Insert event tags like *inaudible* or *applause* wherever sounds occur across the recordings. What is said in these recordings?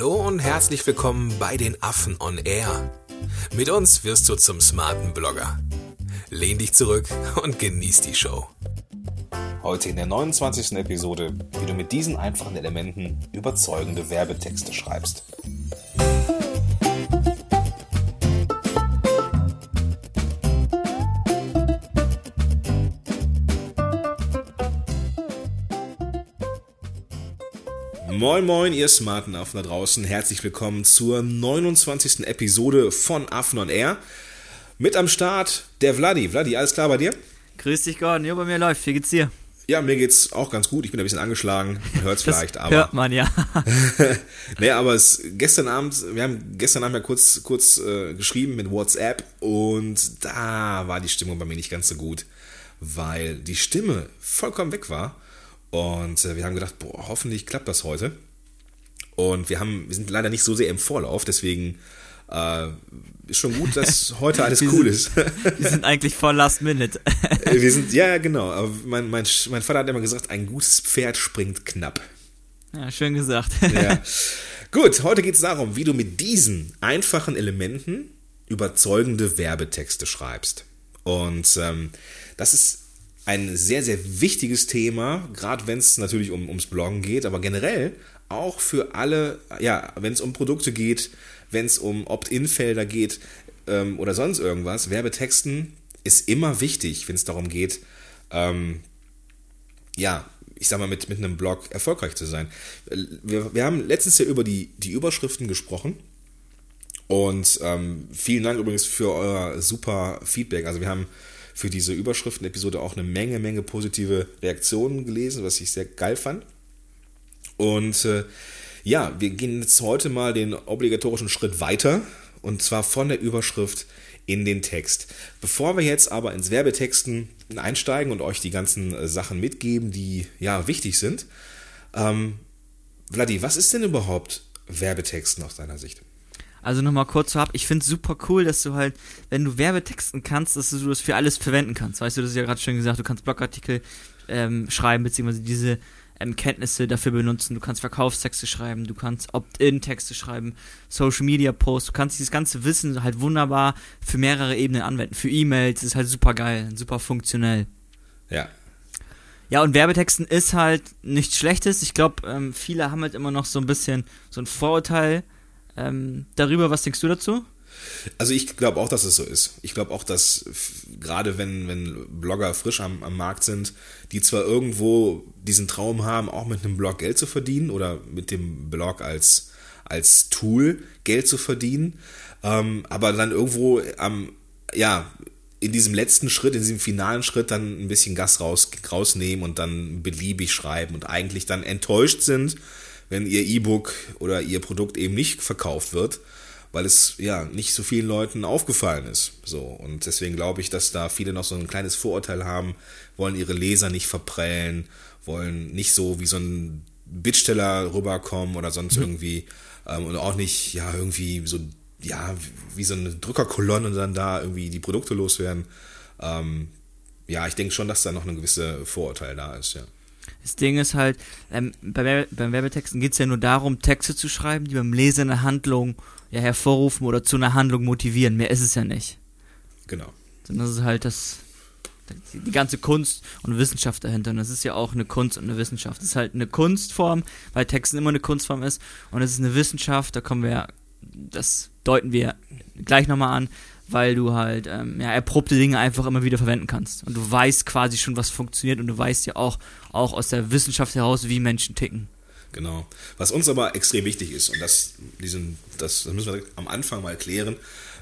Hallo und herzlich willkommen bei den Affen on Air. Mit uns wirst du zum smarten Blogger. Lehn dich zurück und genieß die Show. Heute in der 29. Episode, wie du mit diesen einfachen Elementen überzeugende Werbetexte schreibst. Moin moin, ihr smarten Affen da draußen. Herzlich willkommen zur 29. Episode von Affen on Air. Mit am Start der Vladi. Vladi, alles klar bei dir? Grüß dich, Gordon. Ja, bei mir läuft. Wie geht's dir? Ja, mir geht's auch ganz gut. Ich bin ein bisschen angeschlagen. Man hört's *laughs* vielleicht, aber. Hört man, ja. *laughs* nee, aber es, gestern Abend, wir haben gestern Abend ja kurz, kurz äh, geschrieben mit WhatsApp und da war die Stimmung bei mir nicht ganz so gut, weil die Stimme vollkommen weg war. Und äh, wir haben gedacht, boah, hoffentlich klappt das heute. Und wir haben, wir sind leider nicht so sehr im Vorlauf, deswegen äh, ist schon gut, dass *laughs* heute alles cool ist. *laughs* wir sind eigentlich voll Last Minute. wir sind, ja, genau. Aber mein, mein, mein Vater hat immer gesagt, ein gutes Pferd springt knapp. Ja, schön gesagt. ja. Gut, heute geht es darum, wie du mit diesen einfachen Elementen überzeugende Werbetexte schreibst. Und ähm, das ist ein sehr, sehr wichtiges Thema, gerade wenn es natürlich um, ums Bloggen geht, aber generell auch für alle, ja, wenn es um Produkte geht, wenn es um Opt-in-Felder geht ähm, oder sonst irgendwas, Werbetexten ist immer wichtig, wenn es darum geht, ähm, ja, ich sag mal, mit, mit einem Blog erfolgreich zu sein. Wir, wir haben letztens ja über die, die Überschriften gesprochen. Und ähm, vielen Dank übrigens für euer super Feedback. Also wir haben für diese Überschriften-Episode auch eine Menge, Menge positive Reaktionen gelesen, was ich sehr geil fand. Und äh, ja, wir gehen jetzt heute mal den obligatorischen Schritt weiter und zwar von der Überschrift in den Text. Bevor wir jetzt aber ins Werbetexten einsteigen und euch die ganzen äh, Sachen mitgeben, die ja wichtig sind, ähm, Vladi, was ist denn überhaupt Werbetexten aus deiner Sicht? Also nochmal kurz vorab, ich finde es super cool, dass du halt, wenn du Werbetexten kannst, dass du das für alles verwenden kannst. Weißt du, das ist ja gerade schon gesagt, du kannst Blogartikel ähm, schreiben, beziehungsweise diese ähm, Kenntnisse dafür benutzen. Du kannst Verkaufstexte schreiben, du kannst Opt-in-Texte schreiben, Social-Media-Posts, du kannst dieses ganze Wissen halt wunderbar für mehrere Ebenen anwenden. Für E-Mails ist halt super geil, super funktionell. Ja. Ja, und Werbetexten ist halt nichts Schlechtes. Ich glaube, ähm, viele haben halt immer noch so ein bisschen so ein Vorurteil, ähm, darüber, was denkst du dazu? Also ich glaube auch, dass es so ist. Ich glaube auch, dass gerade wenn, wenn Blogger frisch am, am Markt sind, die zwar irgendwo diesen Traum haben, auch mit einem Blog Geld zu verdienen oder mit dem Blog als, als Tool Geld zu verdienen, ähm, aber dann irgendwo am, ja, in diesem letzten Schritt, in diesem finalen Schritt dann ein bisschen Gas raus, rausnehmen und dann beliebig schreiben und eigentlich dann enttäuscht sind, wenn ihr E-Book oder ihr Produkt eben nicht verkauft wird, weil es ja nicht so vielen Leuten aufgefallen ist. So und deswegen glaube ich, dass da viele noch so ein kleines Vorurteil haben, wollen ihre Leser nicht verprellen, wollen nicht so wie so ein Bittsteller rüberkommen oder sonst mhm. irgendwie ähm, und auch nicht ja irgendwie so ja wie so eine Drückerkolonne dann da irgendwie die Produkte loswerden. Ähm, ja, ich denke schon, dass da noch ein gewisses Vorurteil da ist, ja. Das Ding ist halt, ähm, bei, beim Werbetexten geht es ja nur darum, Texte zu schreiben, die beim Leser eine Handlung ja, hervorrufen oder zu einer Handlung motivieren. Mehr ist es ja nicht. Genau. Sondern das ist halt das, die ganze Kunst und Wissenschaft dahinter. Und das ist ja auch eine Kunst und eine Wissenschaft. Das ist halt eine Kunstform, weil Texten immer eine Kunstform ist. Und es ist eine Wissenschaft, da kommen wir, das deuten wir gleich nochmal an, weil du halt ähm, ja, erprobte Dinge einfach immer wieder verwenden kannst. Und du weißt quasi schon, was funktioniert und du weißt ja auch, auch aus der Wissenschaft heraus, wie Menschen ticken. Genau. Was uns aber extrem wichtig ist, und das, diesen, das, das müssen wir am Anfang mal klären,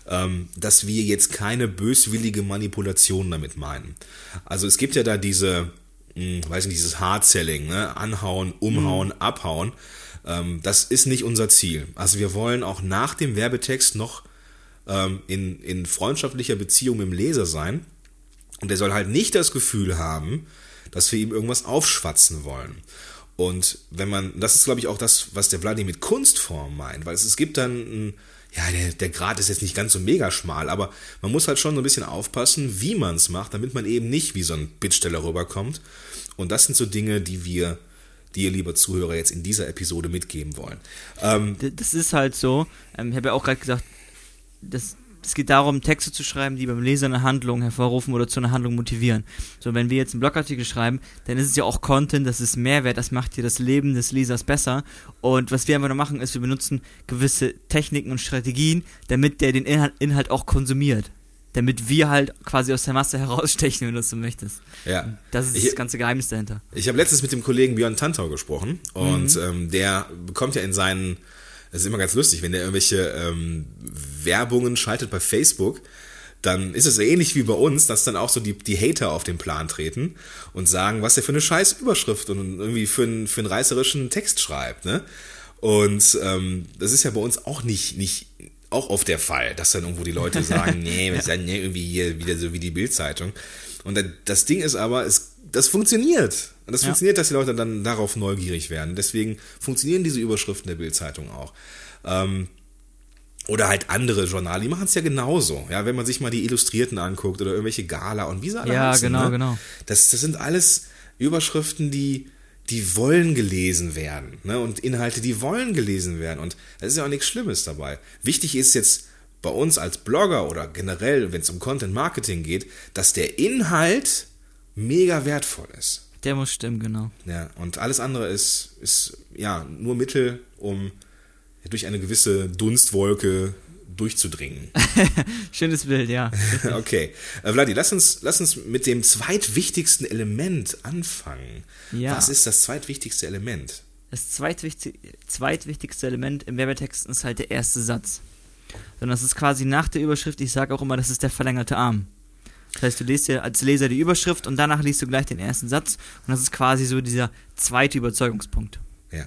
ähm, dass wir jetzt keine böswillige Manipulation damit meinen. Also es gibt ja da diese, mh, hm, weiß nicht, dieses Hard-Selling, ne? anhauen, umhauen, mhm. abhauen. Ähm, das ist nicht unser Ziel. Also wir wollen auch nach dem Werbetext noch ähm, in, in freundschaftlicher Beziehung mit dem Leser sein. Und der soll halt nicht das Gefühl haben, dass wir ihm irgendwas aufschwatzen wollen. Und wenn man, das ist glaube ich auch das, was der Vladimir mit Kunstform meint, weil es, es gibt dann, ja, der, der Grad ist jetzt nicht ganz so mega schmal, aber man muss halt schon so ein bisschen aufpassen, wie man es macht, damit man eben nicht wie so ein Bittsteller rüberkommt. Und das sind so Dinge, die wir dir, lieber Zuhörer, jetzt in dieser Episode mitgeben wollen. Ähm, das ist halt so. Ähm, ich habe ja auch gerade gesagt, das, es geht darum, Texte zu schreiben, die beim Leser eine Handlung hervorrufen oder zu einer Handlung motivieren. So, wenn wir jetzt einen Blogartikel schreiben, dann ist es ja auch Content, das ist Mehrwert, das macht dir das Leben des Lesers besser. Und was wir einfach nur machen, ist, wir benutzen gewisse Techniken und Strategien, damit der den Inhalt, Inhalt auch konsumiert damit wir halt quasi aus der Masse *laughs* herausstechen, wenn du das so möchtest. Ja. Das ist ich, das ganze Geheimnis dahinter. Ich habe letztens mit dem Kollegen Björn Tantau gesprochen und mhm. ähm, der bekommt ja in seinen, das ist immer ganz lustig, wenn der irgendwelche ähm, Werbungen schaltet bei Facebook, dann ist es so ähnlich wie bei uns, dass dann auch so die, die Hater auf den Plan treten und sagen, was er für eine scheiß Überschrift und irgendwie für einen, für einen reißerischen Text schreibt, ne? Und ähm, das ist ja bei uns auch nicht, nicht auch oft der Fall, dass dann irgendwo die Leute *laughs* sagen, nee, wir sind ja irgendwie hier wieder so wie die Bildzeitung. Und das Ding ist aber, es, das funktioniert. Und das ja. funktioniert, dass die Leute dann darauf neugierig werden. Deswegen funktionieren diese Überschriften der Bildzeitung auch. Ähm, oder halt andere Journale, die machen es ja genauso. Ja, wenn man sich mal die Illustrierten anguckt oder irgendwelche Gala und wie sie alle Ja, genau, ne? genau. Das, das sind alles Überschriften, die die wollen gelesen werden. Ne? Und Inhalte, die wollen gelesen werden. Und da ist ja auch nichts Schlimmes dabei. Wichtig ist jetzt bei uns als Blogger oder generell, wenn es um Content Marketing geht, dass der Inhalt mega wertvoll ist. Der muss stimmen, genau. Ja, und alles andere ist, ist ja nur Mittel, um durch eine gewisse Dunstwolke durchzudringen. *laughs* Schönes Bild, ja. *laughs* okay. Äh, Vladi, lass uns, lass uns mit dem zweitwichtigsten Element anfangen. Ja. Was ist das zweitwichtigste Element? Das zweitwichtig, zweitwichtigste Element im Werbetext ist halt der erste Satz. Sondern das ist quasi nach der Überschrift, ich sage auch immer, das ist der verlängerte Arm. Das heißt, du liest dir als Leser die Überschrift und danach liest du gleich den ersten Satz und das ist quasi so dieser zweite Überzeugungspunkt. Ja.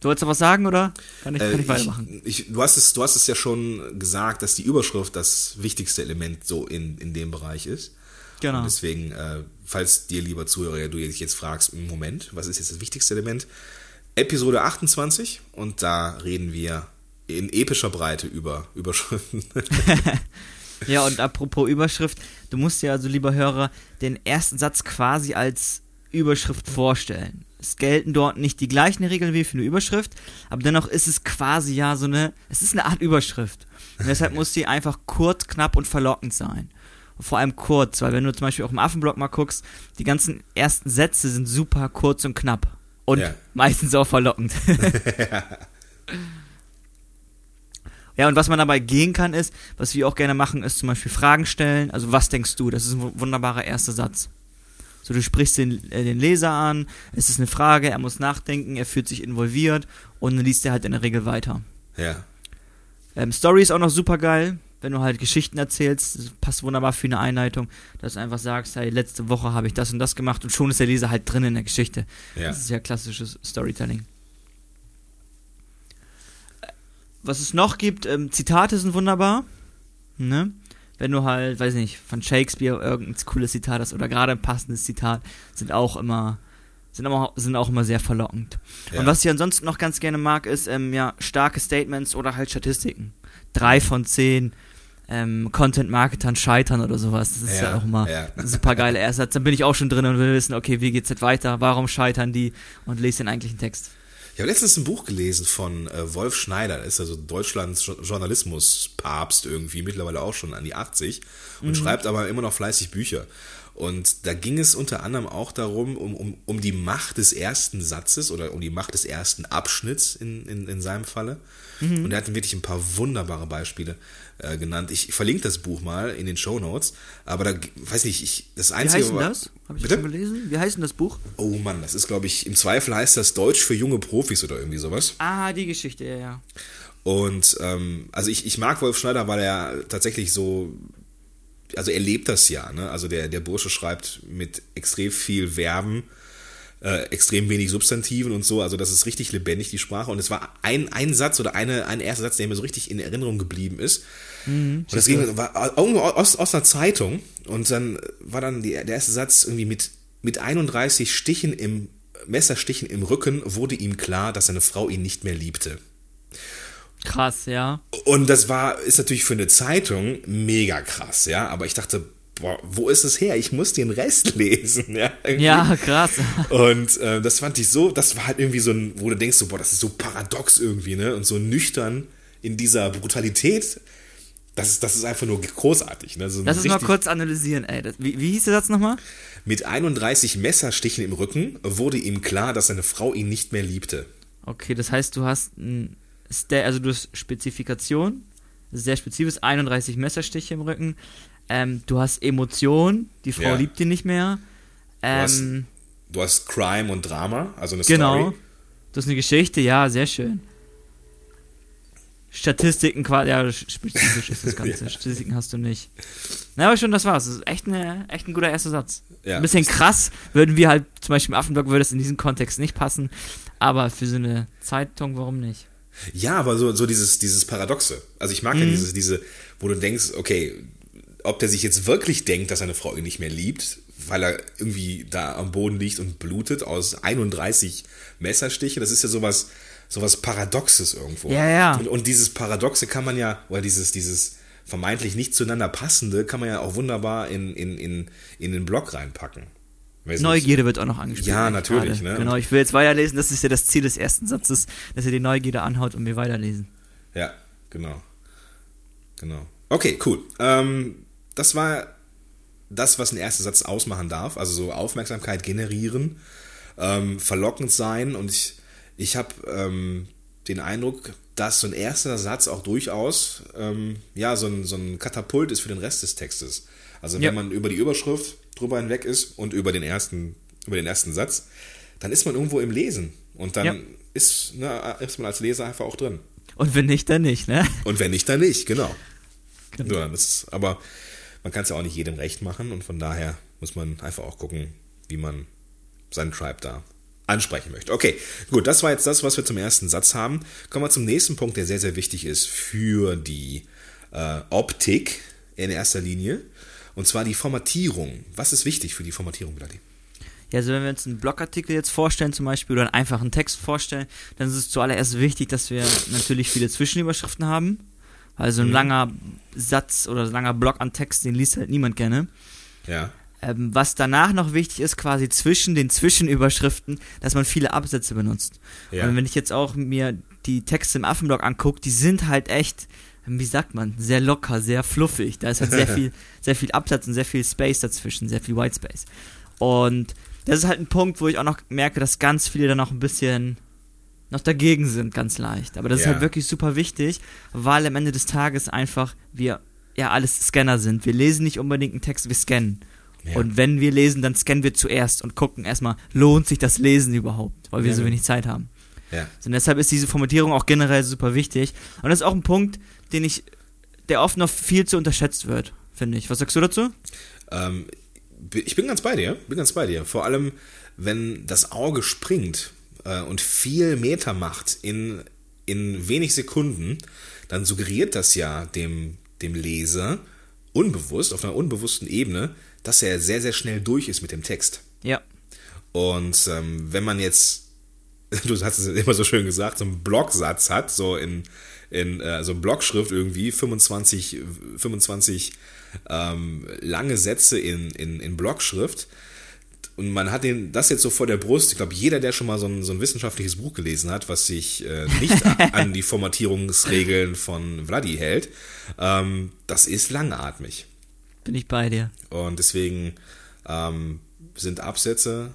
Du wolltest noch was sagen, oder? Kann ich, kann ich äh, weitermachen? Ich, ich, du, hast es, du hast es ja schon gesagt, dass die Überschrift das wichtigste Element so in, in dem Bereich ist. Genau. Und deswegen, äh, falls dir, lieber Zuhörer, du dich jetzt fragst, Moment, was ist jetzt das wichtigste Element? Episode 28 und da reden wir in epischer Breite über Überschriften. *laughs* *laughs* ja, und apropos Überschrift, du musst dir also, lieber Hörer, den ersten Satz quasi als Überschrift vorstellen. Es gelten dort nicht die gleichen Regeln wie für eine Überschrift, aber dennoch ist es quasi ja so eine, es ist eine Art Überschrift. Und deshalb muss sie einfach kurz, knapp und verlockend sein. Und vor allem kurz, weil wenn du zum Beispiel auch im Affenblock mal guckst, die ganzen ersten Sätze sind super kurz und knapp. Und ja. meistens auch verlockend. *laughs* *laughs* ja, und was man dabei gehen kann, ist, was wir auch gerne machen, ist zum Beispiel Fragen stellen. Also, was denkst du? Das ist ein wunderbarer erster Satz. So, du sprichst den, äh, den Leser an, es ist eine Frage, er muss nachdenken, er fühlt sich involviert und dann liest er halt in der Regel weiter. Ja. Ähm, Story ist auch noch super geil, wenn du halt Geschichten erzählst, das passt wunderbar für eine Einleitung, dass du einfach sagst, hey, letzte Woche habe ich das und das gemacht und schon ist der Leser halt drin in der Geschichte. Ja. Das ist ja klassisches Storytelling. Äh, was es noch gibt, ähm, Zitate sind wunderbar. Ne? wenn du halt, weiß nicht, von Shakespeare irgendein cooles Zitat hast oder gerade ein passendes Zitat, sind auch immer sind, immer, sind auch immer sehr verlockend. Ja. Und was ich ansonsten noch ganz gerne mag, ist ähm, ja starke Statements oder halt Statistiken. Drei von zehn ähm, Content-Marketern scheitern oder sowas. Das ist ja, ja auch immer ja. ein super geiler Ersatz. Dann bin ich auch schon drin und will wissen, okay, wie geht's jetzt weiter? Warum scheitern die? Und lese den eigentlichen Text. Ich habe letztens ein Buch gelesen von äh, Wolf Schneider, der ist also Deutschlands Journalismus-Papst irgendwie, mittlerweile auch schon an die 80 und mhm. schreibt aber immer noch fleißig Bücher. Und da ging es unter anderem auch darum, um, um, um die Macht des ersten Satzes oder um die Macht des ersten Abschnitts in, in, in seinem Falle. Mhm. Und er hat wirklich ein paar wunderbare Beispiele äh, genannt. Ich verlinke das Buch mal in den Show Notes, aber da, weiß nicht, ich, das Einzige. Wie heißt denn das? Habe ich bitte? schon gelesen? Wie heißt denn das Buch? Oh Mann, das ist, glaube ich, im Zweifel heißt das Deutsch für junge Profis oder irgendwie sowas. Ah, die Geschichte, ja, ja. Und, ähm, also ich, ich mag Wolf Schneider, weil er tatsächlich so also er lebt das ja, ne? Also der, der Bursche schreibt mit extrem viel Verben, äh, extrem wenig Substantiven und so. Also das ist richtig lebendig, die Sprache. Und es war ein, ein Satz oder eine, ein erster Satz, der mir so richtig in Erinnerung geblieben ist. Mhm, und das ging, war irgendwo aus, aus einer Zeitung. Und dann war dann die, der erste Satz irgendwie mit, mit 31 Stichen im, Messerstichen im Rücken wurde ihm klar, dass seine Frau ihn nicht mehr liebte. Krass, ja. Und das war, ist natürlich für eine Zeitung mega krass, ja. Aber ich dachte, boah, wo ist es her? Ich muss den Rest *laughs* lesen. Ja, irgendwie. Ja, krass. *laughs* Und äh, das fand ich so, das war halt irgendwie so ein, wo du denkst, so, boah, das ist so paradox irgendwie, ne? Und so nüchtern in dieser Brutalität. Das ist, das ist einfach nur großartig. Ne? So Lass uns mal kurz analysieren, ey. Das, wie, wie hieß der Satz nochmal? Mit 31 Messerstichen im Rücken wurde ihm klar, dass seine Frau ihn nicht mehr liebte. Okay, das heißt, du hast ein also du hast Spezifikation, sehr spezifisch, 31 Messerstiche im Rücken. Ähm, du hast Emotion, die Frau Ja. liebt ihn nicht mehr. hast- Ähm, Du hast Crime und Drama, also eine genau. Story. Du hast eine Geschichte, ja, sehr schön. Statistiken, ja, *laughs* spezifisch ist das Ganze. Ja. Statistiken hast du nicht. Na, aber schon, das war's. Das ist echt, eine, echt ein guter erster Satz. Ja. Ein bisschen krass, würden wir halt, zum Beispiel im Affenblog würde es in diesem Kontext nicht passen, aber für so eine Zeitung, warum nicht? Ja, aber so, so dieses, dieses Paradoxe. Also ich mag ja Mhm. dieses, diese, wo du denkst, okay, ob der sich jetzt wirklich denkt, dass seine Frau ihn nicht mehr liebt, weil er irgendwie da am Boden liegt und blutet aus 31 Messerstiche, das ist ja sowas, sowas Paradoxes irgendwo. Ja, ja. Und, und dieses Paradoxe kann man ja, oder dieses, dieses vermeintlich nicht zueinander passende, kann man ja auch wunderbar in, in, in, in den Blog reinpacken. Weiß nicht. Neugierde wird auch noch angespielt. Ja, natürlich, ne? Genau, ich will jetzt weiterlesen, das ist ja das Ziel des ersten Satzes, dass ihr die Neugierde anhaut und wir weiterlesen. Ja, genau. Genau. Okay, cool. Ähm, das war das, was ein erster Satz ausmachen darf. Also so Aufmerksamkeit generieren, ähm, verlockend sein. Und ich, ich habe ähm, den Eindruck, dass so ein erster Satz auch durchaus ähm, ja, so, ein, so ein Katapult ist für den Rest des Textes. Also wenn Ja. man über die Überschrift drüber hinweg ist und über den ersten, über den ersten Satz, dann ist man irgendwo im Lesen. Und dann Ja. ist, ne, ist man als Leser einfach auch drin. Und wenn nicht, dann nicht, ne? Und wenn nicht, dann nicht, genau. Genau. Ja, das ist, aber man kann es ja auch nicht jedem recht machen und von daher muss man einfach auch gucken, wie man seinen Tribe da ansprechen möchte. Okay, gut, das war jetzt das, was wir zum ersten Satz haben. Kommen wir zum nächsten Punkt, der sehr, sehr wichtig ist für die äh, Optik in erster Linie. Und zwar die Formatierung. Was ist wichtig für die Formatierung, Vladi? Ja, also wenn wir uns einen Blogartikel jetzt vorstellen zum Beispiel oder einen einfachen Text vorstellen, dann ist es zuallererst wichtig, dass wir natürlich viele Zwischenüberschriften haben. Also ein Mhm. langer Satz oder ein langer Block an Text, den liest halt niemand gerne. Ja. Ähm, was danach noch wichtig ist, quasi zwischen den Zwischenüberschriften, dass man viele Absätze benutzt. Ja. Und wenn ich jetzt auch mir die Texte im Affenblog angucke, die sind halt echt, wie sagt man, sehr locker, sehr fluffig. Da ist halt sehr *laughs* viel, sehr viel Absatz und sehr viel Space dazwischen, sehr viel White Space. Und das ist halt ein Punkt, wo ich auch noch merke, dass ganz viele dann auch ein bisschen noch dagegen sind, ganz leicht. Aber das ist Ja. halt wirklich super wichtig, weil am Ende des Tages einfach wir ja alles Scanner sind. Wir lesen nicht unbedingt einen Text, wir scannen. Ja. Und wenn wir lesen, dann scannen wir zuerst und gucken erstmal, lohnt sich das Lesen überhaupt, weil wir Ja, so wenig Zeit haben. Ja. So, und deshalb ist diese Formatierung auch generell super wichtig. Und das ist auch ein Punkt, den ich, der oft noch viel zu unterschätzt wird, finde ich. Was sagst du dazu? Ähm, ich bin ganz bei dir, bin ganz bei dir. Vor allem, wenn das Auge springt äh, und viel Meter macht in, in wenig Sekunden, dann suggeriert das ja dem, dem Leser unbewusst, auf einer unbewussten Ebene, dass er sehr, sehr schnell durch ist mit dem Text. Ja. Und ähm, wenn man jetzt, *laughs* du hast es immer so schön gesagt, so einen Blocksatz hat, so in, in äh, so Blockschrift irgendwie, 25, 25 ähm, lange Sätze in, in, in Blockschrift, und man hat den, das jetzt so vor der Brust. Ich glaube, jeder, der schon mal so ein, so ein wissenschaftliches Buch gelesen hat, was sich äh, nicht *laughs* an die Formatierungsregeln von Vladi hält, ähm, das ist langatmig. Bin ich bei dir. Und deswegen ähm, sind Absätze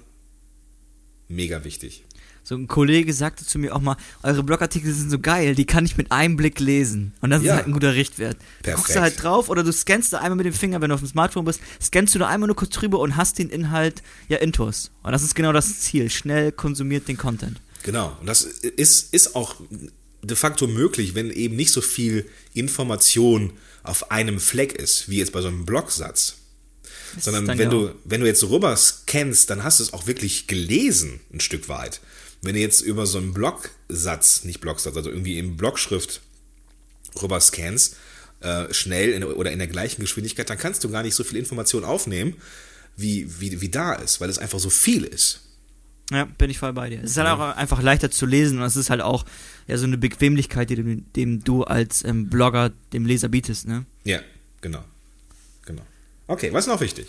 mega wichtig. So ein Kollege sagte zu mir auch mal, eure Blogartikel sind so geil, die kann ich mit einem Blick lesen. Und das Ja. ist halt ein guter Richtwert. Perfekt. Guckst du halt drauf oder du scannst da einmal mit dem Finger, wenn du auf dem Smartphone bist, scannst du da einmal nur kurz drüber und hast den Inhalt ja intus. Und das ist genau das Ziel. Schnell konsumiert den Content. Genau. Und das ist, ist auch de facto möglich, wenn eben nicht so viel Information auf einem Fleck ist, wie jetzt bei so einem Blocksatz. Das Sondern wenn ja du, wenn du jetzt so rüber scannst, dann hast du es auch wirklich gelesen, ein Stück weit. Wenn du jetzt über so einen Blocksatz, nicht Blocksatz, also irgendwie in Blockschrift rüber scannst, äh, schnell in, oder in der gleichen Geschwindigkeit, dann kannst du gar nicht so viel Information aufnehmen, wie, wie, wie da ist, weil es einfach so viel ist. Ja, bin ich voll bei dir. Es ist halt auch einfach leichter zu lesen und es ist halt auch ja so eine Bequemlichkeit, die du, dem du als ähm, Blogger dem Leser bietest, ne? Ja, genau. Genau. Okay, was ist noch wichtig?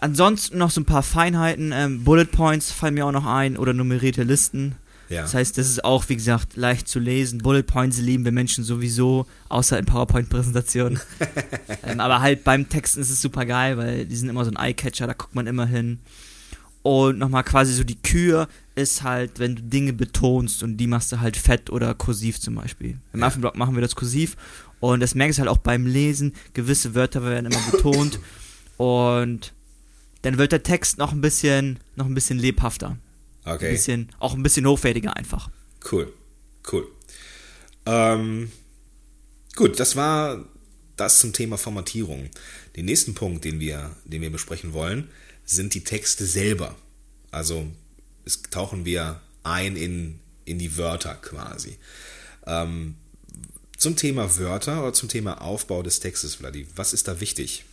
Ansonsten noch so ein paar Feinheiten. Ähm, Bullet Points fallen mir auch noch ein oder nummerierte Listen. Ja. Das heißt, das ist auch, wie gesagt, leicht zu lesen. Bullet Points lieben wir Menschen sowieso, außer in PowerPoint-Präsentationen. *laughs* ähm, aber halt beim Texten ist es super geil, weil die sind immer so ein Eyecatcher, da guckt man immer hin. Und nochmal quasi so die Kür ist halt, wenn du Dinge betonst und die machst du halt fett oder kursiv zum Beispiel. Im Ja. Affenblock machen wir das kursiv und das merkst du halt auch beim Lesen. Gewisse Wörter werden immer betont *laughs* und dann wird der Text noch ein bisschen, noch ein bisschen lebhafter. Ein Okay, bisschen, auch ein bisschen hochwertiger einfach. cool, cool. Ähm, gut, das war das zum Thema Formatierung. Den nächsten Punkt, den wir, den wir besprechen wollen, sind die Texte selber. Also es tauchen wir ein in, in die Wörter quasi. Ähm, zum Thema Wörter oder zum Thema Aufbau des Textes, Vladi, was ist da wichtig?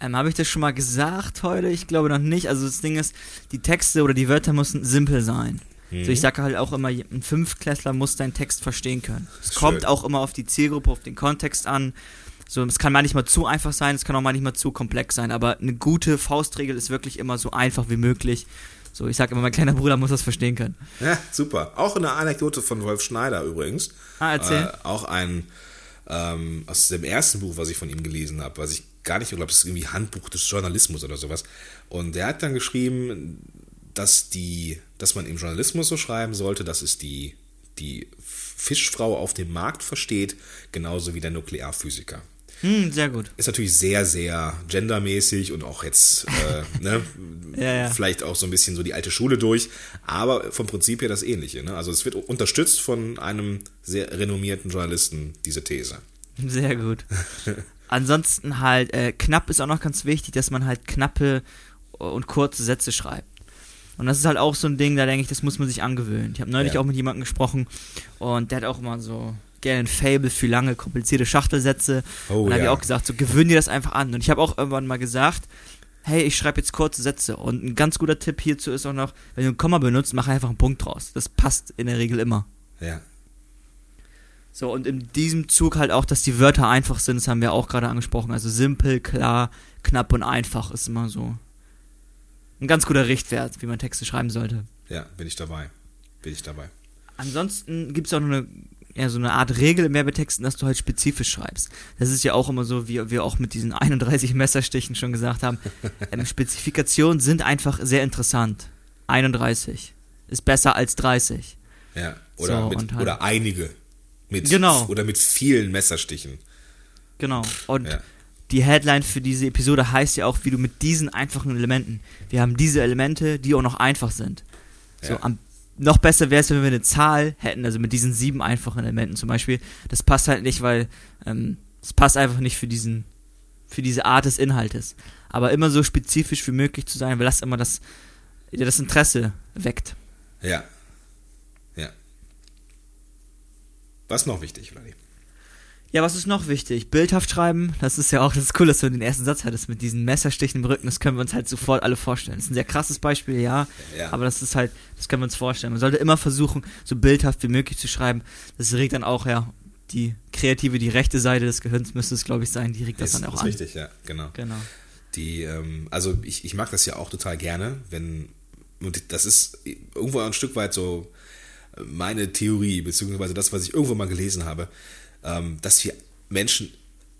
Ähm, Habe ich das schon mal gesagt heute? Ich glaube noch nicht. Also das Ding ist, die Texte oder die Wörter müssen simpel sein. Mhm. So, ich sage halt auch immer, ein Fünftklässler muss deinen Text verstehen können. Es Schön. kommt auch immer auf die Zielgruppe, auf den Kontext an. So, es kann manchmal zu einfach sein, es kann auch manchmal zu komplex sein, aber eine gute Faustregel ist wirklich immer so einfach wie möglich. So, ich sage immer, mein kleiner Bruder muss das verstehen können. Ja, super. Auch eine Anekdote von Wolf Schneider übrigens. Ah, erzähl. Äh, auch ein ähm, aus dem ersten Buch, was ich von ihm gelesen habe, was ich gar nicht, ich glaube, es ist irgendwie Handbuch des Journalismus oder sowas. Und der hat dann geschrieben, dass die, dass man im Journalismus so schreiben sollte, dass es die, die Fischfrau auf dem Markt versteht, genauso wie der Nuklearphysiker. Hm, sehr gut. Ist natürlich sehr, sehr gendermäßig und auch jetzt, äh, ne, *laughs* Ja, ja. vielleicht auch so ein bisschen so die alte Schule durch, aber vom Prinzip her das Ähnliche. Ne? Also es wird unterstützt von einem sehr renommierten Journalisten, diese These. Sehr gut. *laughs* Ansonsten halt, äh, knapp ist auch noch ganz wichtig, dass man halt knappe und kurze Sätze schreibt. Und das ist halt auch so ein Ding, da denke ich, das muss man sich angewöhnen. Ich habe neulich Ja. auch mit jemandem gesprochen und der hat auch immer so gerne ein Fable für lange, komplizierte Schachtelsätze. Oh, und da habe ich ja. auch gesagt, so gewöhn dir das einfach an. Und ich habe auch irgendwann mal gesagt, hey, ich schreibe jetzt kurze Sätze. Und ein ganz guter Tipp hierzu ist auch noch, wenn du ein Komma benutzt, mach einfach einen Punkt draus. Das passt in der Regel immer. Ja, So, und in diesem Zug halt auch, dass die Wörter einfach sind, das haben wir auch gerade angesprochen. Also simpel, klar, knapp und einfach ist immer so ein ganz guter Richtwert, wie man Texte schreiben sollte. ja, bin ich dabei. Bin ich dabei. Ansonsten gibt es auch noch eine, ja, so eine Art Regel im Werbetexten, dass du halt spezifisch schreibst. Das ist ja auch immer so, wie wir auch mit diesen *laughs* 31 Messerstichen schon gesagt haben. *laughs* ähm, Spezifikationen sind einfach sehr interessant. 31 ist besser als 30. Ja, oder, So, mit, halt- oder einige. Mit, Genau. Oder mit vielen Messerstichen. Genau. Und Ja. die Headline für diese Episode heißt ja auch, wie du mit diesen einfachen Elementen. Wir haben diese Elemente, die auch noch einfach sind. So, Ja. am, noch besser wäre es, wenn wir eine Zahl hätten, also mit diesen sieben einfachen Elementen zum Beispiel. Das passt halt nicht, weil ähm, es passt einfach nicht für diesen, für diese Art des Inhaltes. Aber immer so spezifisch wie möglich zu sein, weil das immer das, ja, das Interesse weckt. Ja. Was noch wichtig, Vladi? Ja, was ist noch wichtig? Bildhaft schreiben, das ist ja auch das ist cool, dass du den ersten Satz hattest mit diesen Messerstichen im Rücken, das können wir uns halt sofort alle vorstellen. Das ist ein sehr krasses Beispiel, ja, Ja. aber das ist halt, das können wir uns vorstellen. Man sollte immer versuchen, so bildhaft wie möglich zu schreiben. Das regt dann auch, ja, die kreative, die rechte Seite des Gehirns müsste es, glaube ich, sein, die regt das ist, dann auch ist an. richtig, ja, genau. Genau. Die, ähm, also ich, ich mag das ja auch total gerne, wenn, und das ist irgendwo ein Stück weit so meine Theorie, beziehungsweise das, was ich irgendwo mal gelesen habe, ähm, dass wir Menschen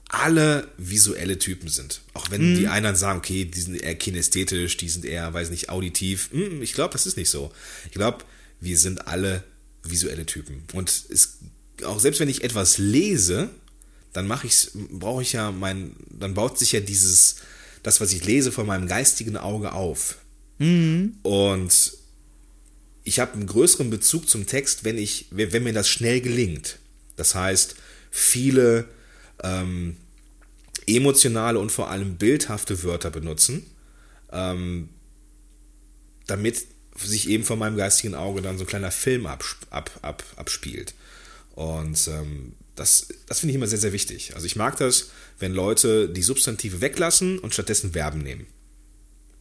alle visuelle Typen sind. Auch wenn die einen sagen, okay, die sind eher kinästhetisch, die sind eher, weiß nicht, auditiv. Hm, Ich glaube, das ist nicht so. Ich glaube, wir sind alle visuelle Typen. Und es, auch selbst wenn ich etwas lese, dann mache ich brauche ich ja mein, dann baut sich ja dieses, das, was ich lese, von meinem geistigen Auge auf. Und ich habe einen größeren Bezug zum Text, wenn ich, wenn mir das schnell gelingt. Das heißt, viele ähm, emotionale und vor allem bildhafte Wörter benutzen, ähm, damit sich eben vor meinem geistigen Auge dann so ein kleiner Film absp ab, ab, abspielt. Und ähm, das, das finde ich immer sehr, sehr wichtig. Also ich mag das, wenn Leute die Substantive weglassen und stattdessen Verben nehmen.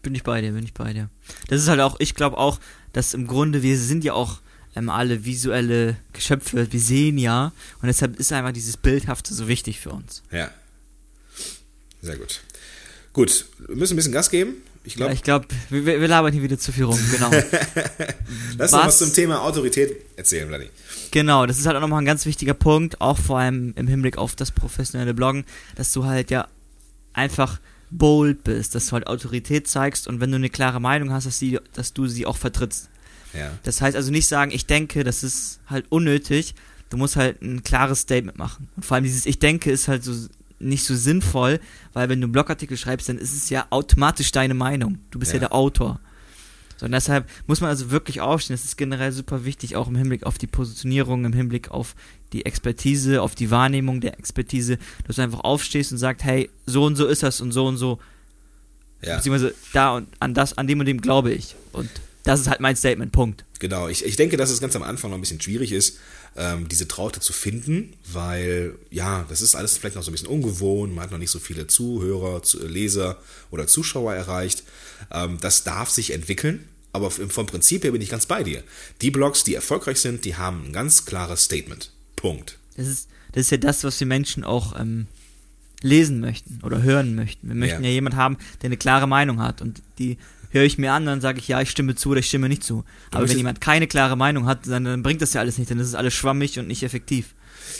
Bin ich bei dir, bin ich bei dir. Das ist halt auch, ich glaube auch, dass im Grunde, wir sind ja auch ähm, alle visuelle Geschöpfe, wir sehen ja, und deshalb ist einfach dieses Bildhafte so wichtig für uns. Ja. Sehr gut. Gut, wir müssen ein bisschen Gas geben. Ich Ja, glaube, ich glaube, wir, wir labern hier wieder zu viel rum, genau. *laughs* lass uns was was- zum Thema Autorität erzählen, Vladi. Genau, das ist halt auch nochmal ein ganz wichtiger Punkt, auch vor allem im Hinblick auf das professionelle Bloggen, dass du halt ja einfach bold bist, dass du halt Autorität zeigst und wenn du eine klare Meinung hast, dass, die, dass du sie auch vertrittst. Ja. Das heißt also nicht sagen, ich denke, das ist halt unnötig, du musst halt ein klares Statement machen. Und vor allem dieses Ich denke ist halt so nicht so sinnvoll, weil wenn du einen Blogartikel schreibst, dann ist es ja automatisch deine Meinung. Du bist ja, Ja. der Autor. So, und deshalb muss man also wirklich aufstehen. Das ist generell super wichtig, auch im Hinblick auf die Positionierung, im Hinblick auf die Expertise, auf die Wahrnehmung der Expertise, dass du einfach aufstehst und sagst, hey, so und so ist das und so und so, Ja. beziehungsweise da und an das, an dem und dem glaube ich. Und das ist halt mein Statement, Punkt. Genau, ich, ich denke, dass es ganz am Anfang noch ein bisschen schwierig ist, ähm, diese Traute zu finden, weil, ja, das ist alles vielleicht noch so ein bisschen ungewohnt, man hat noch nicht so viele Zuhörer, zu, Leser oder Zuschauer erreicht. Ähm, das darf sich entwickeln, aber vom vom Prinzip her bin ich ganz bei dir. Die Blogs, die erfolgreich sind, die haben ein ganz klares Statement. Punkt. Das ist, das ist ja das, was wir Menschen auch ähm, lesen möchten oder hören möchten. Wir möchten Ja. ja, jemanden haben, der eine klare Meinung hat und die höre ich mir an, dann sage ich, ja, ich stimme zu oder ich stimme nicht zu. Aber wenn jemand keine klare Meinung hat, dann, dann bringt das ja alles nicht, dann ist es alles schwammig und nicht effektiv.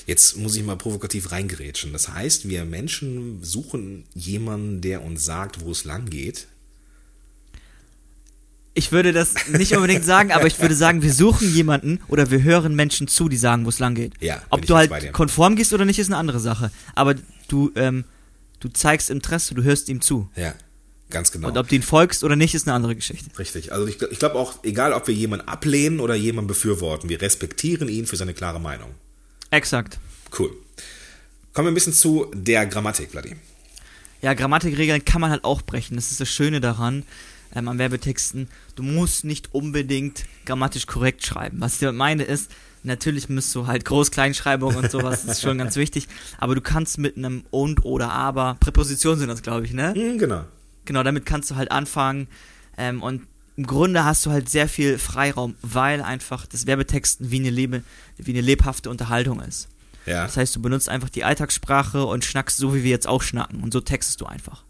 Jetzt muss ich mal provokativ reingerätschen. Das heißt, wir Menschen suchen jemanden, der uns sagt, wo es lang geht. Ich würde das nicht unbedingt sagen, aber ich würde sagen, wir suchen jemanden oder wir hören Menschen zu, die sagen, wo es lang geht. Ja, Ob du halt konform gehst oder nicht, ist eine andere Sache. Aber du, ähm, du zeigst Interesse, du hörst ihm zu. Ja, ganz genau. Und ob du ihn folgst oder nicht, ist eine andere Geschichte. Richtig. Also ich, ich glaube auch, egal ob wir jemanden ablehnen oder jemanden befürworten, wir respektieren ihn für seine klare Meinung. Exakt. Cool. Kommen wir ein bisschen zu der Grammatik, Vladi. Ja, Grammatikregeln kann man halt auch brechen. Das ist das Schöne daran, ähm, an Werbetexten. Du musst nicht unbedingt grammatisch korrekt schreiben. Was ich damit meine ist, natürlich musst du halt Groß-Kleinschreibung und sowas, das ist schon ganz wichtig. Aber du kannst mit einem und oder aber, Präpositionen sind das, glaube ich, ne? Hm, genau. Genau, damit kannst du halt anfangen. Ähm, und im Grunde hast du halt sehr viel Freiraum, weil einfach das Werbetexten wie eine, Lebe, wie eine lebhafte Unterhaltung ist. Ja. Das heißt, du benutzt einfach die Alltagssprache und schnackst so, wie wir jetzt auch schnacken. Und so textest du einfach.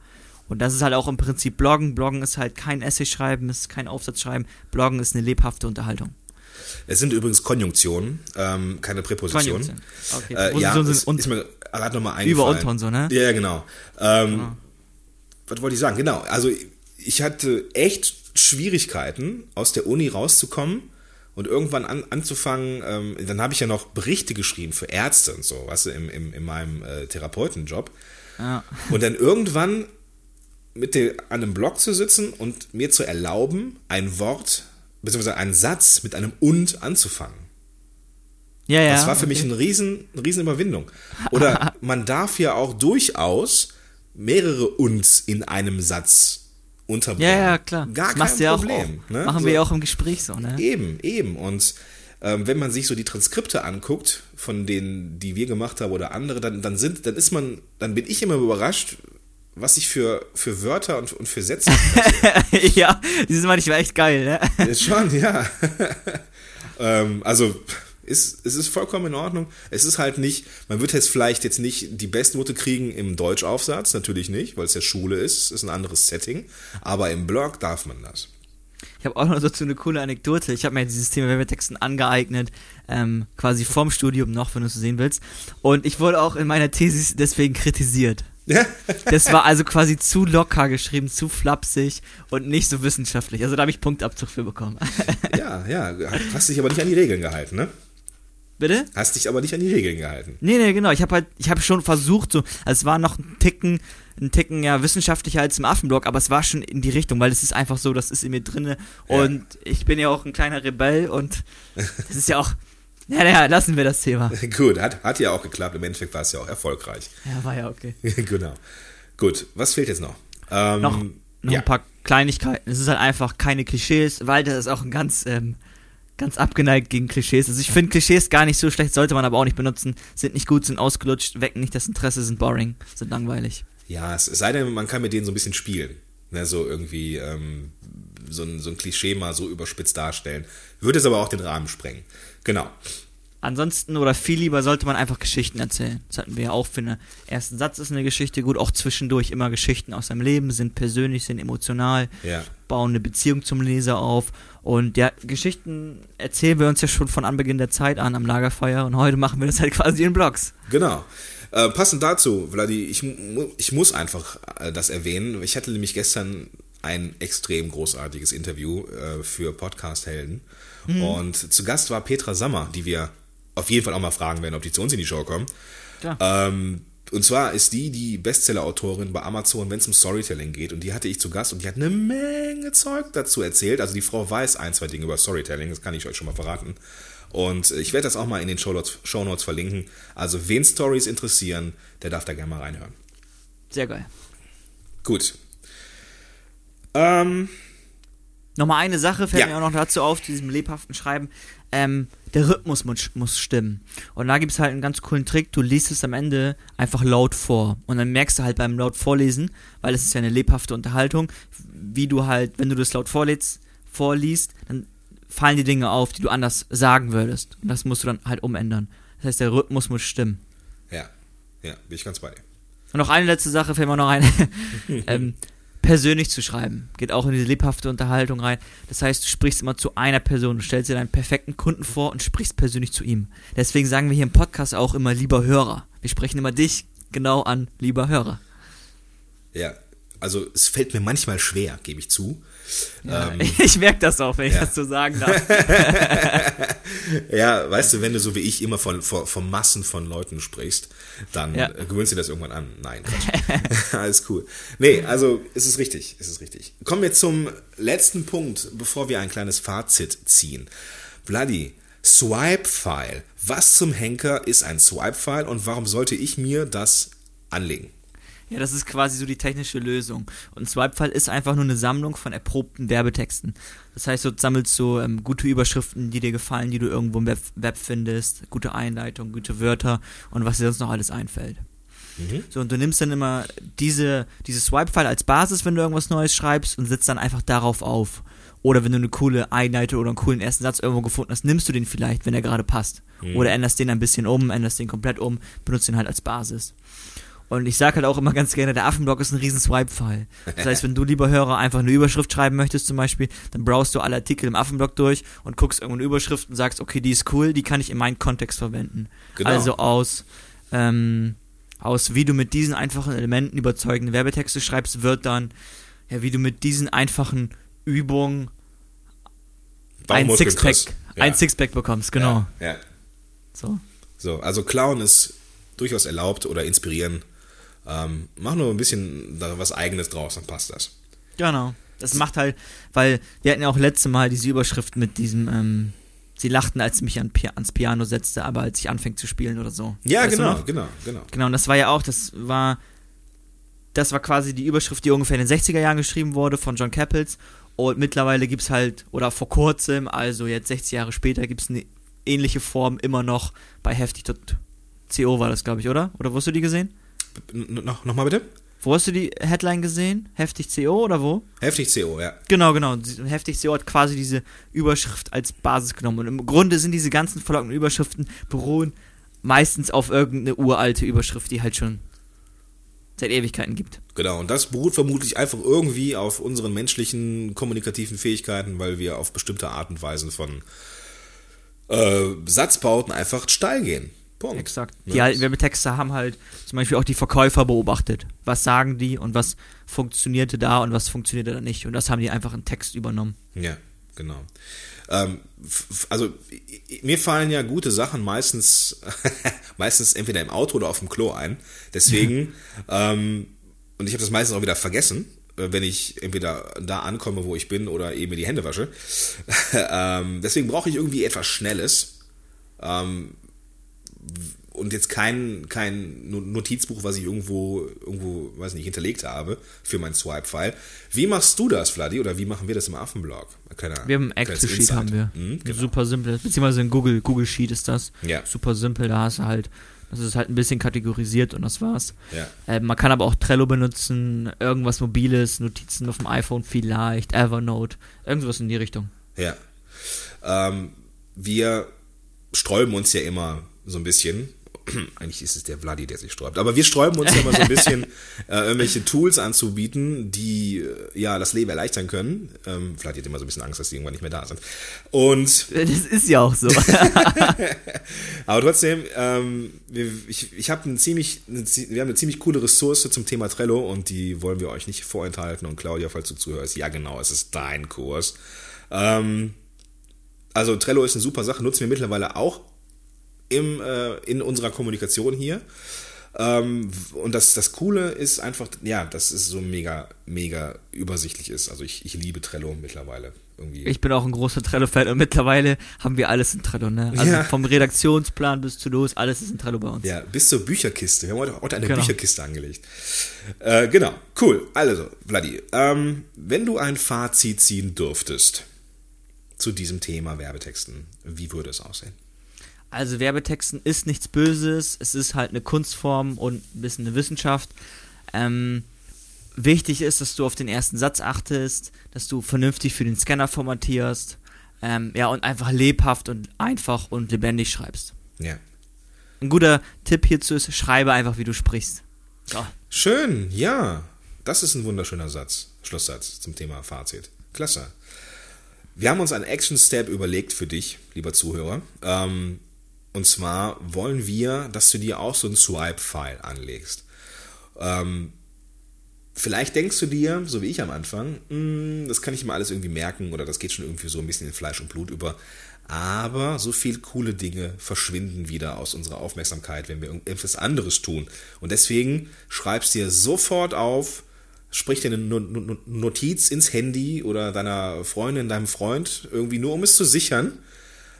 Und das ist halt auch im Prinzip Bloggen. Bloggen ist halt kein Essay schreiben, ist kein Aufsatz schreiben. Bloggen ist eine lebhafte Unterhaltung. Es sind übrigens Konjunktionen, ähm, keine Präpositionen. Konjunktion. Okay, Äh, ja, Präpositionen ist, sind und, ist mir gerade nochmal eingefallen. über unter und so, ne? Ja, genau. Ähm, Ah. Was wollte ich sagen? Genau, also ich hatte echt Schwierigkeiten, aus der Uni rauszukommen und irgendwann an, anzufangen, ähm, dann habe ich ja noch Berichte geschrieben für Ärzte und so, weißt du, im, im, in meinem äh, Therapeutenjob. Ja. Und dann irgendwann mit der, an einem Blog zu sitzen und mir zu erlauben, ein Wort bzw. einen Satz mit einem und anzufangen. Ja, ja. Das war für mich okay. eine riesen, eine riesen Überwindung. Oder *laughs* man darf ja auch durchaus mehrere uns in einem Satz unterbringen. Ja, ja, klar. Gar das kein Problem. auch. ne? Machen so, wir ja auch im Gespräch so, ne? Eben, eben. Und ähm, wenn man sich so die Transkripte anguckt, von denen, die wir gemacht haben oder andere, dann, dann sind, dann ist man, dann bin ich immer überrascht, was ich für, für Wörter und, und für Sätze *laughs* ja, dieses Mal ich war echt geil, ne? Schon, ja. *laughs* ähm, also ist, es ist vollkommen in Ordnung. Es ist halt nicht, man wird jetzt vielleicht jetzt nicht die Bestnote kriegen im Deutschaufsatz, natürlich nicht, weil es ja Schule ist, es ist ein anderes Setting, aber im Blog darf man das. Ich habe auch noch dazu eine coole Anekdote. Ich habe mir dieses Thema Werbetexten angeeignet, ähm, quasi vorm Studium noch, wenn du es so sehen willst. Und ich wurde auch in meiner Thesis deswegen kritisiert. Ja, Das war also quasi zu locker geschrieben, zu flapsig und nicht so wissenschaftlich. Also da habe ich Punktabzug für bekommen. ja, ja. Hast dich aber nicht an die Regeln gehalten, ne? Bitte? Hast dich aber nicht an die Regeln gehalten. Nee, nee, genau. Ich habe halt, ich habe schon versucht, so, also es war noch ein Ticken, ein Ticken ja wissenschaftlicher als im Affenblog, aber es war schon in die Richtung, weil es ist einfach so, das ist in mir drinne Ja. und ich bin ja auch ein kleiner Rebell und das ist ja auch, naja, lassen wir das Thema. *laughs* Gut, hat, hat ja auch geklappt. Im Endeffekt war es ja auch erfolgreich. Ja, war ja okay. *laughs* genau. Gut, was fehlt jetzt noch? Ähm, Noch, noch ja. ein paar Kleinigkeiten. Es ist halt einfach keine Klischees. Walter ist auch ein ganz, ähm, ganz abgeneigt gegen Klischees. Also ich finde Klischees gar nicht so schlecht, sollte man aber auch nicht benutzen. Sind nicht gut, sind ausgelutscht, wecken nicht das Interesse, sind boring, sind langweilig. Ja, es sei denn, man kann mit denen so ein bisschen spielen. Ne, so irgendwie ähm, so, ein, so ein Klischee mal so überspitzt darstellen. Würde es aber auch den Rahmen sprengen. Genau. ansonsten oder viel lieber sollte man einfach Geschichten erzählen. Das hatten wir ja auch für den ersten Satz ist eine Geschichte gut, auch zwischendurch immer Geschichten aus seinem Leben, sind persönlich, sind emotional, Ja. bauen eine Beziehung zum Leser auf. Und ja, Geschichten erzählen wir uns ja schon von Anbeginn der Zeit an am Lagerfeuer und heute machen wir das halt quasi in Blogs. Genau. Äh, passend dazu, Vladi, ich, ich muss einfach äh, das erwähnen. Ich hatte nämlich gestern ein extrem großartiges Interview äh, für Podcast Helden. Und zu Gast war Petra Sammer, die wir auf jeden Fall auch mal fragen werden, ob die zu uns in die Show kommen. Klar. Ähm, und zwar ist die die Bestseller-Autorin bei Amazon, wenn es um Storytelling geht. Und die hatte ich zu Gast und die hat eine Menge Zeug dazu erzählt. Also die Frau weiß ein, zwei Dinge über Storytelling, das kann ich euch schon mal verraten. Und ich werde das auch mal in den Shownotes, Shownotes verlinken. Also wen Stories interessieren, der darf da gerne mal reinhören. Sehr geil. Gut. Ähm, Nochmal eine Sache fällt Ja. mir auch noch dazu auf, zu diesem lebhaften Schreiben. Ähm, der Rhythmus muss, muss stimmen. Und da gibt es halt einen ganz coolen Trick. Du liest es am Ende einfach laut vor. Und dann merkst du halt beim laut vorlesen, weil es ist ja eine lebhafte Unterhaltung, wie du halt, wenn du das laut vorliest, vorliest, dann fallen die Dinge auf, die du anders sagen würdest. Und das musst du dann halt umändern. Das heißt, der Rhythmus muss stimmen. ja, ja, bin ich ganz bei dir. Und noch eine letzte Sache fällt mir noch ein. *laughs* ähm, persönlich zu schreiben. Geht auch in diese lebhafte Unterhaltung rein. Das heißt, du sprichst immer zu einer Person. Du stellst dir deinen perfekten Kunden vor und sprichst persönlich zu ihm. Deswegen sagen wir hier im Podcast auch immer lieber Hörer. Wir sprechen immer dich genau an, lieber Hörer. Ja, also es fällt mir manchmal schwer, gebe ich zu. Ja, Ähm, *laughs* ich merke das auch, wenn ich ja. das so sagen *laughs* darf. Ja, weißt du, wenn du so wie ich immer von, von, von Massen von Leuten sprichst, dann Ja. gewöhnst du dir das irgendwann an. Nein, Quatsch. *laughs* Alles cool. Nee, also es ist richtig, es ist richtig. Kommen wir zum letzten Punkt, bevor wir ein kleines Fazit ziehen. Vladi, Swipe-File. Was zum Henker ist ein Swipe-File und warum sollte ich mir das anlegen? Ja, das ist quasi so die technische Lösung. Und ein Swipefile ist einfach nur eine Sammlung von erprobten Werbetexten. Das heißt, du sammelst so ähm, gute Überschriften, die dir gefallen, die du irgendwo im Web, Web findest, gute Einleitungen, gute Wörter und was dir sonst noch alles einfällt. So, und du nimmst dann immer diese, diese Swipe-File als Basis, wenn du irgendwas Neues schreibst und setzt dann einfach darauf auf. Oder wenn du eine coole Einleitung oder einen coolen ersten Satz irgendwo gefunden hast, nimmst du den vielleicht, wenn er gerade passt. Oder änderst den ein bisschen um, änderst den komplett um, benutzt den halt als Basis. Und ich sage halt auch immer ganz gerne, der Affenblock ist ein riesen Swipe-File. Das heißt, wenn du, lieber Hörer, einfach eine Überschrift schreiben möchtest zum Beispiel, dann browst du alle Artikel im Affenblock durch und guckst irgendwo eine Überschrift und sagst, okay, die ist cool, die kann ich in meinen Kontext verwenden. Genau. Also aus, ähm, aus wie du mit diesen einfachen Elementen überzeugende Werbetexte schreibst, wird dann, ja, wie du mit diesen einfachen Übungen ein Sixpack. Ja. ein Sixpack bekommst, genau. Ja, ja. So. So, also klauen ist durchaus erlaubt oder inspirieren. Ähm, mach nur ein bisschen was Eigenes draus, dann passt das. Genau. Das macht halt, weil wir hatten ja auch letzte Mal diese Überschrift mit diesem, ähm, sie lachten, als ich mich an, ans Piano setzte, aber als ich anfing zu spielen oder so. Ja, Weißt genau, genau, genau. Genau, und das war ja auch, das war, das war quasi die Überschrift, die ungefähr in den 60er Jahren geschrieben wurde von John Cappels. Und mittlerweile gibt's halt, oder vor kurzem, also jetzt 60 Jahre später, gibt's eine ähnliche Form immer noch bei Heftig.co war das, glaube ich, oder? Oder wo hast du die gesehen? Noch, noch mal bitte? Wo hast du die Headline gesehen? Heftig.co oder wo? Heftig CO, ja. Genau, genau. Heftig SEO hat quasi diese Überschrift als Basis genommen. Und im Grunde sind diese ganzen verlockenden Überschriften beruhen meistens auf irgendeine uralte Überschrift, die halt schon seit Ewigkeiten gibt. Genau, und das beruht vermutlich einfach irgendwie auf unseren menschlichen kommunikativen Fähigkeiten, weil wir auf bestimmte Art und Weisen von äh, Satzbauten einfach steil gehen. Punkt. Exakt. Die alten Werbetexte haben halt zum Beispiel auch die Verkäufer beobachtet. Was sagen die und was funktionierte da und was funktionierte da nicht. Und das haben die einfach in Text übernommen. Ja, genau. Ähm, also mir fallen ja gute Sachen meistens, *laughs* meistens entweder im Auto oder auf dem Klo ein. Deswegen, *laughs* ähm, und ich habe das meistens auch wieder vergessen, äh, wenn ich entweder da ankomme, wo ich bin, oder eben mir die Hände wasche. *laughs* ähm, deswegen brauche ich irgendwie etwas Schnelles. Ähm, und jetzt kein, kein No- Notizbuch, was ich irgendwo, irgendwo, weiß nicht, hinterlegt habe für mein Swipe-File. Wie machst du das, Vladi? Oder wie machen wir das im Affenblog? Kleiner, Wir haben ein Excel-Sheet, haben wir. Mhm, genau. Super simpel. Beziehungsweise ein Google, Google Sheet ist das. Ja. Super simpel. Da hast du halt, das ist halt ein bisschen kategorisiert und das war's. Ja. Äh, man kann aber auch Trello benutzen, irgendwas Mobiles, Notizen auf dem iPhone vielleicht, Evernote, irgendwas in die Richtung. Ja. Ähm, wir sträuben uns ja immer so ein bisschen. *clears throat* Eigentlich ist es der Vladi, der sich sträubt. Aber wir sträuben uns ja immer so ein bisschen, *laughs* äh, irgendwelche Tools anzubieten, die äh, ja das Leben erleichtern können. Ähm, Vladi hat immer so ein bisschen Angst, dass die irgendwann nicht mehr da sind. Und Das ist ja auch so. *laughs* aber trotzdem, ähm, wir, ich, ich habe ein ziemlich, eine, wir haben eine ziemlich coole Ressource zum Thema Trello und die wollen wir euch nicht vorenthalten. Und Claudia, falls du zuhörst, ja genau, es ist dein Kurs. Ähm, also Trello ist eine super Sache, nutzen wir mittlerweile auch im, äh, in unserer Kommunikation hier. Ähm, und das, das Coole ist einfach, ja, dass es so mega, mega übersichtlich ist. Also ich, ich liebe Trello mittlerweile irgendwie. Ich bin auch ein großer Trello-Fan und mittlerweile haben wir alles in Trello, ne? Also Ja. vom Redaktionsplan bis zu los, alles ist in Trello bei uns. Ja, bis zur Bücherkiste. Wir haben heute, heute eine Genau. Bücherkiste angelegt. Äh, genau, cool. Also, Vladi, ähm, wenn du ein Fazit ziehen dürftest zu diesem Thema Werbetexten, wie würde es aussehen? Also Werbetexten ist nichts Böses, es ist halt eine Kunstform und ein bisschen eine Wissenschaft. Ähm, wichtig ist, dass du auf den ersten Satz achtest, dass du vernünftig für den Scanner formatierst, ähm, ja, und einfach lebhaft und einfach und lebendig schreibst. Ja. Ein guter Tipp hierzu ist, schreibe einfach, wie du sprichst. So. Schön, ja. Das ist ein wunderschöner Satz, Schlusssatz zum Thema Fazit. Klasse. Wir haben uns einen Action-Step überlegt für dich, lieber Zuhörer. Ähm, und zwar wollen wir, dass du dir auch so einen Swipe-File anlegst. Ähm, vielleicht denkst du dir, so wie ich am Anfang, "Hm, das kann ich mir alles irgendwie merken oder das geht schon irgendwie so ein bisschen in Fleisch und Blut über. Aber so viel coole Dinge verschwinden wieder aus unserer Aufmerksamkeit, wenn wir irgendetwas anderes tun. Und deswegen schreibst dir sofort auf, sprich dir eine No- No- Notiz ins Handy oder deiner Freundin, deinem Freund, irgendwie nur um es zu sichern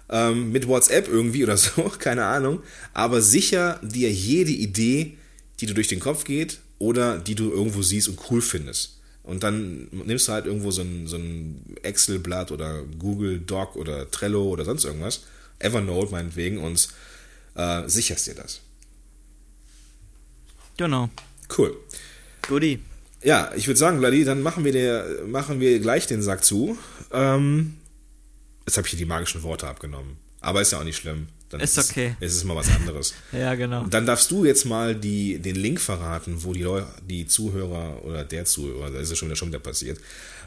ähm, mit WhatsApp irgendwie oder *laughs* so, keine Ahnung, aber sicher dir jede Idee, die dir durch den Kopf geht oder die du irgendwo siehst und cool findest. Und dann nimmst du halt irgendwo so ein, so ein Excel-Blatt oder Google Doc oder Trello oder sonst irgendwas, Evernote meinetwegen, und äh, sicherst dir das. Genau. Cool. Guti. Ja, ich würde sagen, Vladi, dann machen wir, der, machen wir gleich den Sack zu. Ähm, jetzt habe ich hier die magischen Worte abgenommen. Aber ist ja auch nicht schlimm. Dann Ist es- okay. Es ist mal was anderes. *laughs* Ja, genau. Dann darfst du jetzt mal die, den Link verraten, wo die, Leu die Zuhörer oder der Zuhörer, da ist es schon wieder, schon wieder passiert,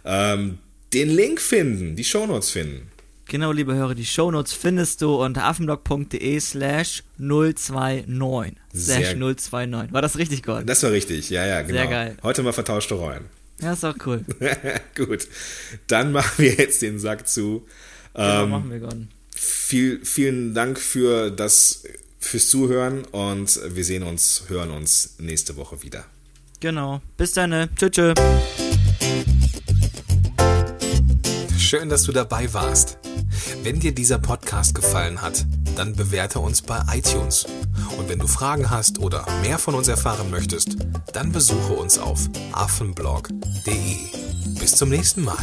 ähm, den Link finden, die Shownotes finden. Genau, liebe Hörer, die Shownotes findest du unter affenblog.de slash 029. Sehr- Slash 029. War das richtig, Gott? Das war richtig, ja, ja, genau. Sehr geil. Heute mal vertauschte Rollen. Ja, ist auch cool. *laughs* Gut, dann machen wir jetzt den Sack zu. Genau, Ähm, machen wir, Gott. viel, vielen Dank für das, fürs Zuhören und wir sehen uns, hören uns nächste Woche wieder. Genau. Bis dann. ne? Tschö, tschö. Schön, dass du dabei warst. Wenn dir dieser Podcast gefallen hat, dann bewerte uns bei iTunes. Und wenn du Fragen hast oder mehr von uns erfahren möchtest, dann besuche uns auf affenblog.de. Bis zum nächsten Mal.